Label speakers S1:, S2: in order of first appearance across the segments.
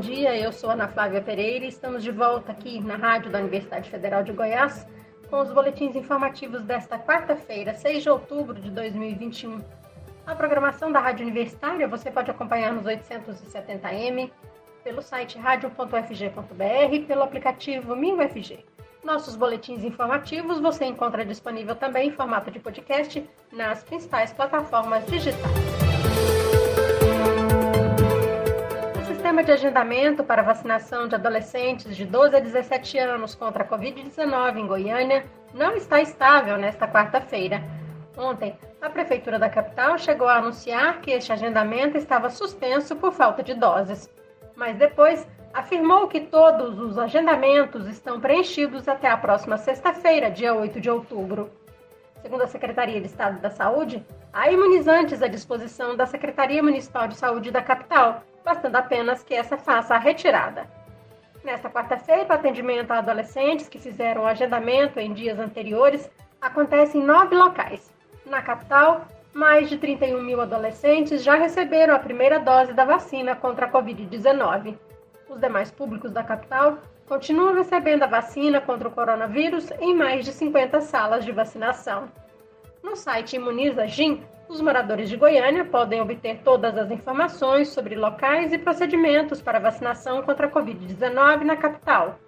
S1: dia. Eu sou Ana Flávia Pereira e estamos de volta aqui na rádio da Universidade Federal de Goiás com os boletins informativos desta quarta-feira, 6 de outubro de 2021. A programação da Rádio Universitária você pode acompanhar nos 870m, pelo site radio.fg.br e pelo aplicativo MingoFG. Nossos boletins informativos você encontra disponível também em formato de podcast nas principais plataformas digitais. Sistema de agendamento para vacinação de adolescentes de 12 a 17 anos contra a Covid-19 em Goiânia não está estável nesta quarta-feira. Ontem, a Prefeitura da capital chegou a anunciar que este agendamento estava suspenso por falta de doses, mas depois afirmou que todos os agendamentos estão preenchidos até a próxima sexta-feira, dia 8 de outubro. Segundo a Secretaria de Estado da Saúde, há imunizantes à disposição da Secretaria Municipal de Saúde da capital bastando apenas que essa faça a retirada. Nesta quarta-feira, o atendimento a adolescentes que fizeram o agendamento em dias anteriores acontece em nove locais. Na capital, mais de 31 mil adolescentes já receberam a primeira dose da vacina contra a Covid-19. Os demais públicos da capital continuam recebendo a vacina contra o coronavírus em mais de 50 salas de vacinação. No site Imuniza Gin, os moradores de Goiânia podem obter todas as informações sobre locais e procedimentos para vacinação contra a Covid-19 na capital.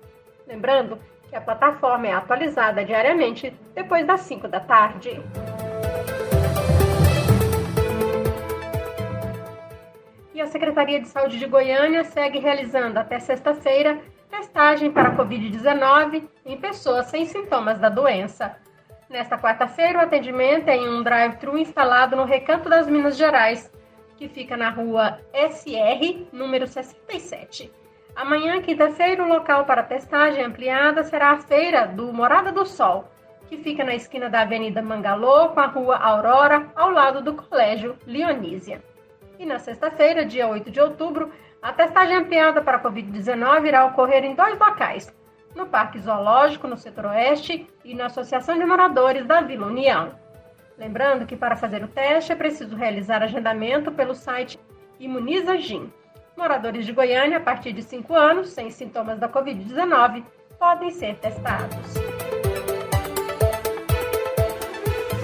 S1: Lembrando que a plataforma é atualizada diariamente depois das 5 da tarde. E a Secretaria de Saúde de Goiânia segue realizando até sexta-feira testagem para a Covid-19 em pessoas sem sintomas da doença. Nesta quarta-feira, o atendimento é em um drive-thru instalado no Recanto das Minas Gerais, que fica na rua SR, número 67. Amanhã, quinta-feira, o local para testagem ampliada será a feira do Morada do Sol, que fica na esquina da Avenida Mangalô com a rua Aurora, ao lado do Colégio Leonísia. E na sexta-feira, dia 8 de outubro, a testagem ampliada para a Covid-19 irá ocorrer em dois locais, no Parque Zoológico, no setor oeste, e na Associação de Moradores da Vila União. Lembrando que para fazer o teste é preciso realizar agendamento pelo site Imuniza Gin. Moradores de Goiânia a partir de 5 anos, sem sintomas da Covid-19, podem ser testados.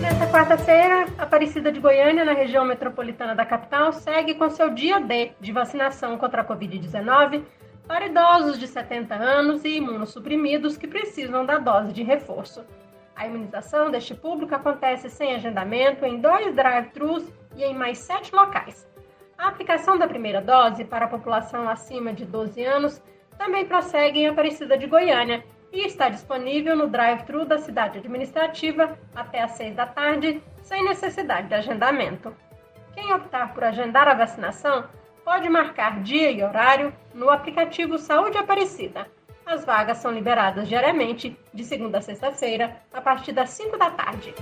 S1: Nesta quarta-feira, Aparecida de Goiânia, na região metropolitana da capital, segue com seu dia D de vacinação contra a Covid-19 para idosos de 70 anos e imunossuprimidos que precisam da dose de reforço. A imunização deste público acontece sem agendamento em dois drive-thrus e em mais sete locais. A aplicação da primeira dose para a população acima de 12 anos também prossegue em Aparecida de Goiânia e está disponível no drive-thru da cidade administrativa até às 6 da tarde, sem necessidade de agendamento. Quem optar por agendar a vacinação pode marcar dia e horário no aplicativo Saúde Aparecida. As vagas são liberadas diariamente, de segunda a sexta-feira, a partir das 5 da tarde.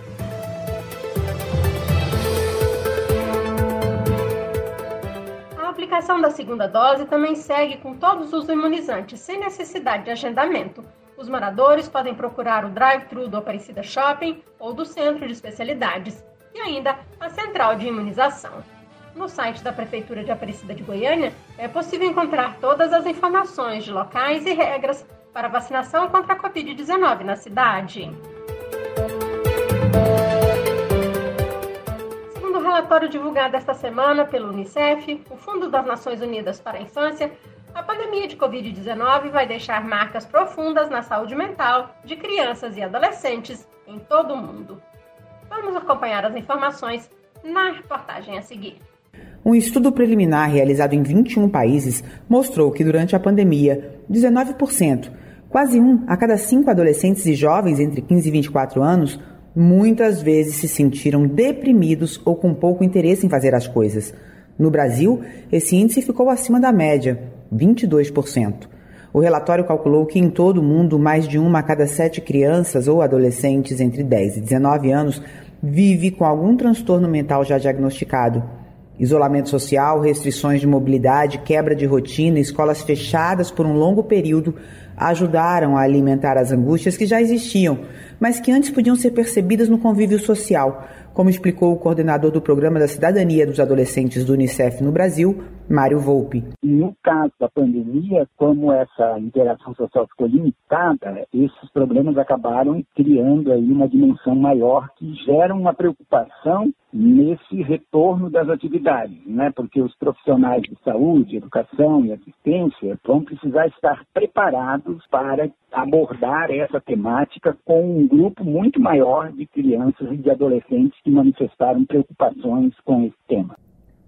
S1: A aplicação da segunda dose também segue com todos os imunizantes, sem necessidade de agendamento. Os moradores podem procurar o drive-thru do Aparecida Shopping ou do Centro de Especialidades e ainda a central de imunização. No site da Prefeitura de Aparecida de Goiânia é possível encontrar todas as informações de locais e regras para vacinação contra a Covid-19 na cidade. Segundo o relatório divulgado esta semana pelo Unicef, o Fundo das Nações Unidas para a Infância, a pandemia de Covid-19 vai deixar marcas profundas na saúde mental de crianças e adolescentes em todo o mundo. Vamos acompanhar as informações na reportagem a seguir.
S2: Um estudo preliminar realizado em 21 países mostrou que durante a pandemia, 19%, quase um a cada cinco adolescentes e jovens entre 15 e 24 anos, muitas vezes se sentiram deprimidos ou com pouco interesse em fazer as coisas. No Brasil, esse índice ficou acima da média, 22%. O relatório calculou que em todo o mundo, mais de uma a cada sete crianças ou adolescentes entre 10 e 19 anos vive com algum transtorno mental já diagnosticado. Isolamento social, restrições de mobilidade, quebra de rotina, escolas fechadas por um longo período ajudaram a alimentar as angústias que já existiam, mas que antes podiam ser percebidas no convívio social, como explicou o coordenador do Programa da Cidadania dos Adolescentes do Unicef no Brasil, Mário Volpe.
S3: No caso da pandemia, como essa interação social ficou limitada, esses problemas acabaram criando aí uma dimensão maior que gera uma preocupação nesse retorno das atividades, né? Porque os profissionais de saúde, educação e assistência vão precisar estar preparados para abordar essa temática com um grupo muito maior de crianças e de adolescentes que manifestaram preocupações com esse tema.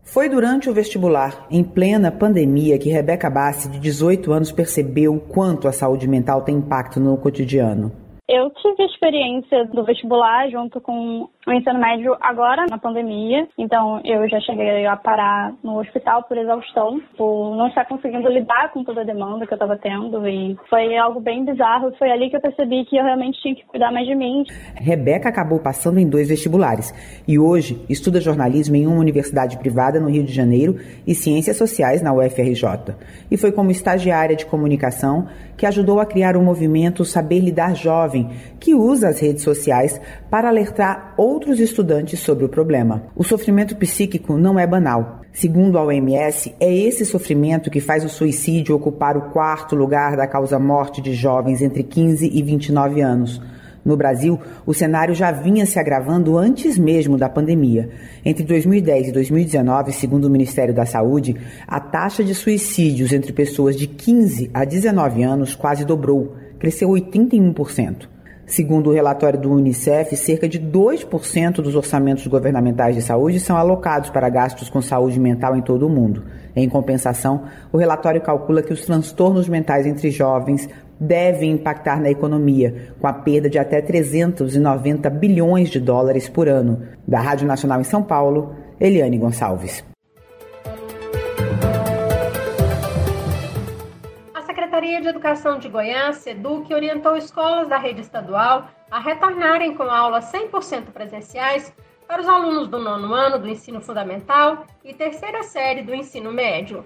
S2: Foi durante o vestibular, em plena pandemia, que Rebeca Bassi, de 18 anos, percebeu quanto a saúde mental tem impacto no cotidiano.
S4: Eu tive a experiência do vestibular junto com o ensino médio agora na pandemia, então eu já cheguei a parar no hospital por exaustão, por não estar conseguindo lidar com toda a demanda que eu estava tendo e foi algo bem bizarro. Foi ali que eu percebi que eu realmente tinha que cuidar mais de mim.
S2: Rebeca acabou passando em dois vestibulares e hoje estuda jornalismo em uma universidade privada no Rio de Janeiro e ciências sociais na UFRJ. E foi como estagiária de comunicação que ajudou a criar o movimento Saber Lidar Jovem, que usa as redes sociais para alertar outros estudantes sobre o problema. O sofrimento psíquico não é banal. Segundo a OMS, é esse sofrimento que faz o suicídio ocupar o quarto lugar da causa-morte de jovens entre 15 e 29 anos. No Brasil, o cenário já vinha se agravando antes mesmo da pandemia. Entre 2010 e 2019, segundo o Ministério da Saúde, a taxa de suicídios entre pessoas de 15 a 19 anos quase dobrou, cresceu 81%. Segundo o relatório do Unicef, cerca de 2% dos orçamentos governamentais de saúde são alocados para gastos com saúde mental em todo o mundo. Em compensação, o relatório calcula que os transtornos mentais entre jovens devem impactar na economia, com a perda de até 390 bilhões de dólares por ano. Da Rádio Nacional em São Paulo, Eliane Gonçalves.
S1: Secretaria de Educação de Goiás, SEDUC, orientou escolas da rede estadual a retornarem com aulas 100% presenciais para os alunos do nono ano do ensino fundamental e terceira série do ensino médio.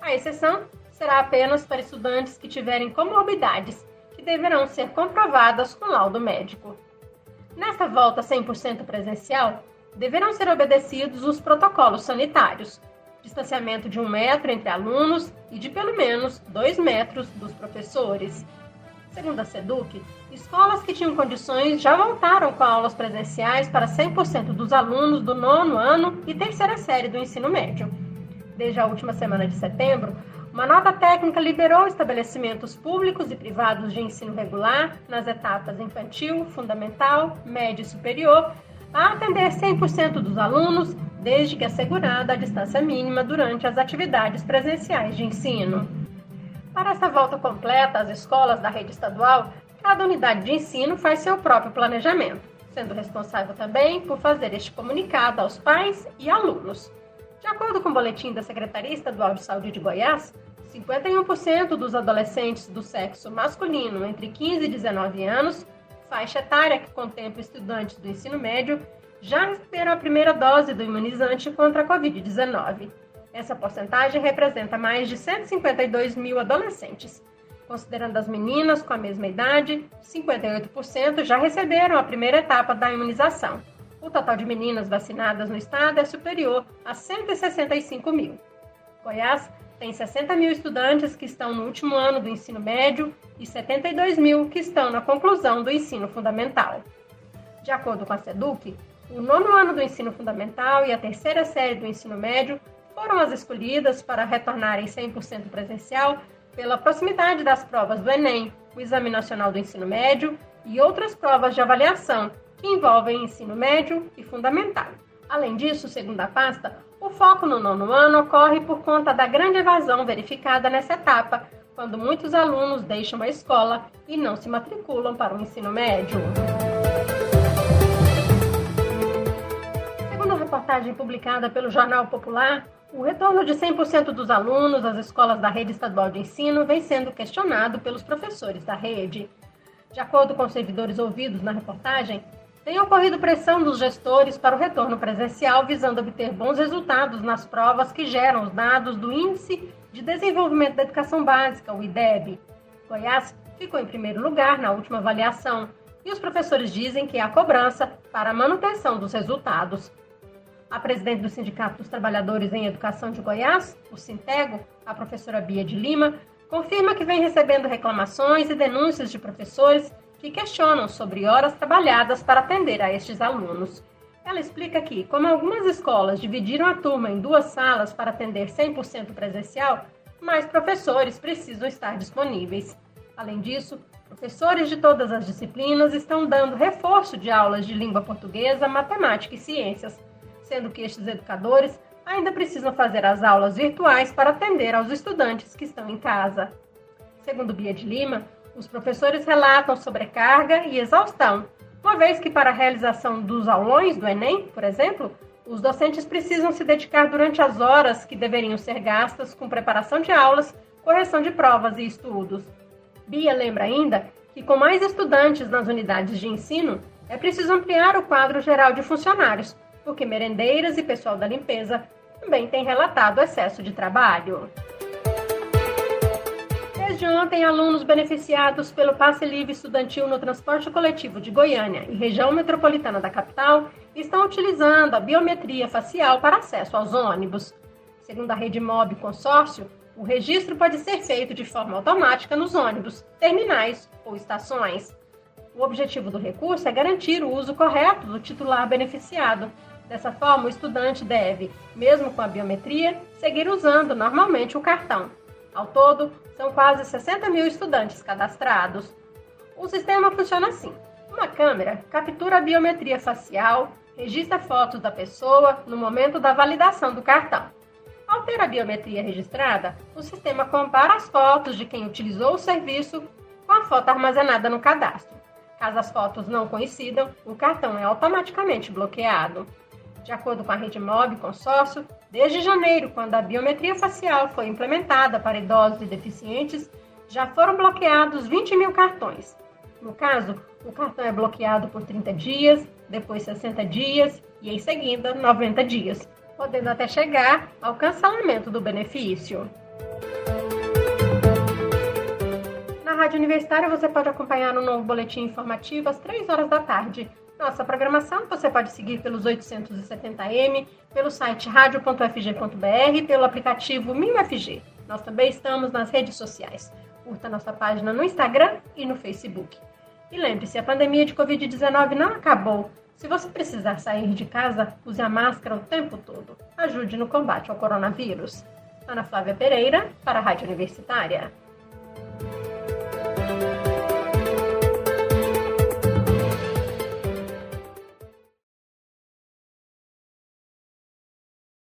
S1: A exceção será apenas para estudantes que tiverem comorbidades, que deverão ser comprovadas com laudo médico. Nesta volta 100% presencial, deverão ser obedecidos os protocolos sanitários, distanciamento de um metro entre alunos e de pelo menos dois metros dos professores. Segundo a SEDUC, escolas que tinham condições já voltaram com aulas presenciais para 100% dos alunos do nono ano e terceira série do ensino médio. Desde a última semana de setembro, uma nota técnica liberou estabelecimentos públicos e privados de ensino regular nas etapas infantil, fundamental, médio e superior a atender 100% dos alunos, desde que assegurada a distância mínima durante as atividades presenciais de ensino. Para essa volta completa às escolas da rede estadual, cada unidade de ensino faz seu próprio planejamento, sendo responsável também por fazer este comunicado aos pais e alunos. De acordo com o boletim da Secretaria Estadual de Saúde de Goiás, 51% dos adolescentes do sexo masculino entre 15 e 19 anos, faixa etária que contempla estudantes do ensino médio, já receberam a primeira dose do imunizante contra a Covid-19. Essa porcentagem representa mais de 152 mil adolescentes. Considerando as meninas com a mesma idade, 58% já receberam a primeira etapa da imunização. O total de meninas vacinadas no estado é superior a 165 mil. Goiás tem 60 mil estudantes que estão no último ano do ensino médio e 72 mil que estão na conclusão do ensino fundamental. De acordo com a SEDUC, o nono ano do ensino fundamental e a terceira série do ensino médio foram as escolhidas para retornarem 100% presencial pela proximidade das provas do Enem, o Exame Nacional do Ensino Médio e outras provas de avaliação que envolvem ensino médio e fundamental. Além disso, segundo a pasta, o foco no nono ano ocorre por conta da grande evasão verificada nessa etapa, quando muitos alunos deixam a escola e não se matriculam para o ensino médio. Reportagem publicada pelo Jornal Popular, o retorno de 100% dos alunos às escolas da rede estadual de ensino vem sendo questionado pelos professores da rede. De acordo com os servidores ouvidos na reportagem, tem ocorrido pressão dos gestores para o retorno presencial, visando obter bons resultados nas provas que geram os dados do Índice de Desenvolvimento da Educação Básica, o IDEB. Goiás ficou em primeiro lugar na última avaliação, e os professores dizem que há cobrança para a manutenção dos resultados. A presidente do Sindicato dos Trabalhadores em Educação de Goiás, o Sintego, a professora Bia de Lima, confirma que vem recebendo reclamações e denúncias de professores que questionam sobre horas trabalhadas para atender a estes alunos. Ela explica que, como algumas escolas dividiram a turma em duas salas para atender 100% presencial, mais professores precisam estar disponíveis. Além disso, professores de todas as disciplinas estão dando reforço de aulas de língua portuguesa, matemática e ciências, sendo que estes educadores ainda precisam fazer as aulas virtuais para atender aos estudantes que estão em casa. Segundo Bia de Lima, os professores relatam sobrecarga e exaustão, uma vez que para a realização dos aulões do Enem, por exemplo, os docentes precisam se dedicar durante as horas que deveriam ser gastas com preparação de aulas, correção de provas e estudos. Bia lembra ainda que, com mais estudantes nas unidades de ensino, é preciso ampliar o quadro geral de funcionários, porque merendeiras e pessoal da limpeza também têm relatado excesso de trabalho. Desde ontem, alunos beneficiados pelo passe livre estudantil no transporte coletivo de Goiânia e região metropolitana da capital estão utilizando a biometria facial para acesso aos ônibus. Segundo a Rede Mob Consórcio, o registro pode ser feito de forma automática nos ônibus, terminais ou estações. O objetivo do recurso é garantir o uso correto do titular beneficiado. Dessa forma, o estudante deve, mesmo com a biometria, seguir usando normalmente o cartão. Ao todo, são quase 60 mil estudantes cadastrados. O sistema funciona assim: uma câmera captura a biometria facial, registra fotos da pessoa no momento da validação do cartão. Ao ter a biometria registrada, o sistema compara as fotos de quem utilizou o serviço com a foto armazenada no cadastro. Caso as fotos não coincidam, o cartão é automaticamente bloqueado. De acordo com a Rede Mob Consórcio, desde janeiro, quando a biometria facial foi implementada para idosos e deficientes, já foram bloqueados 20 mil cartões. No caso, o cartão é bloqueado por 30 dias, depois 60 dias e, em seguida, 90 dias, podendo até chegar ao cancelamento do benefício. Na Rádio Universitária você pode acompanhar um novo boletim informativo às 3 horas da tarde nossa programação você pode seguir pelos 870M, pelo site radio.fg.br, pelo aplicativo MinUFG. Nós também estamos nas redes sociais. Curta nossa página no Instagram e no Facebook. E lembre-se, a pandemia de Covid-19 não acabou. Se você precisar sair de casa, use a máscara o tempo todo. Ajude no combate ao coronavírus. Ana Flávia Pereira, para a Rádio Universitária.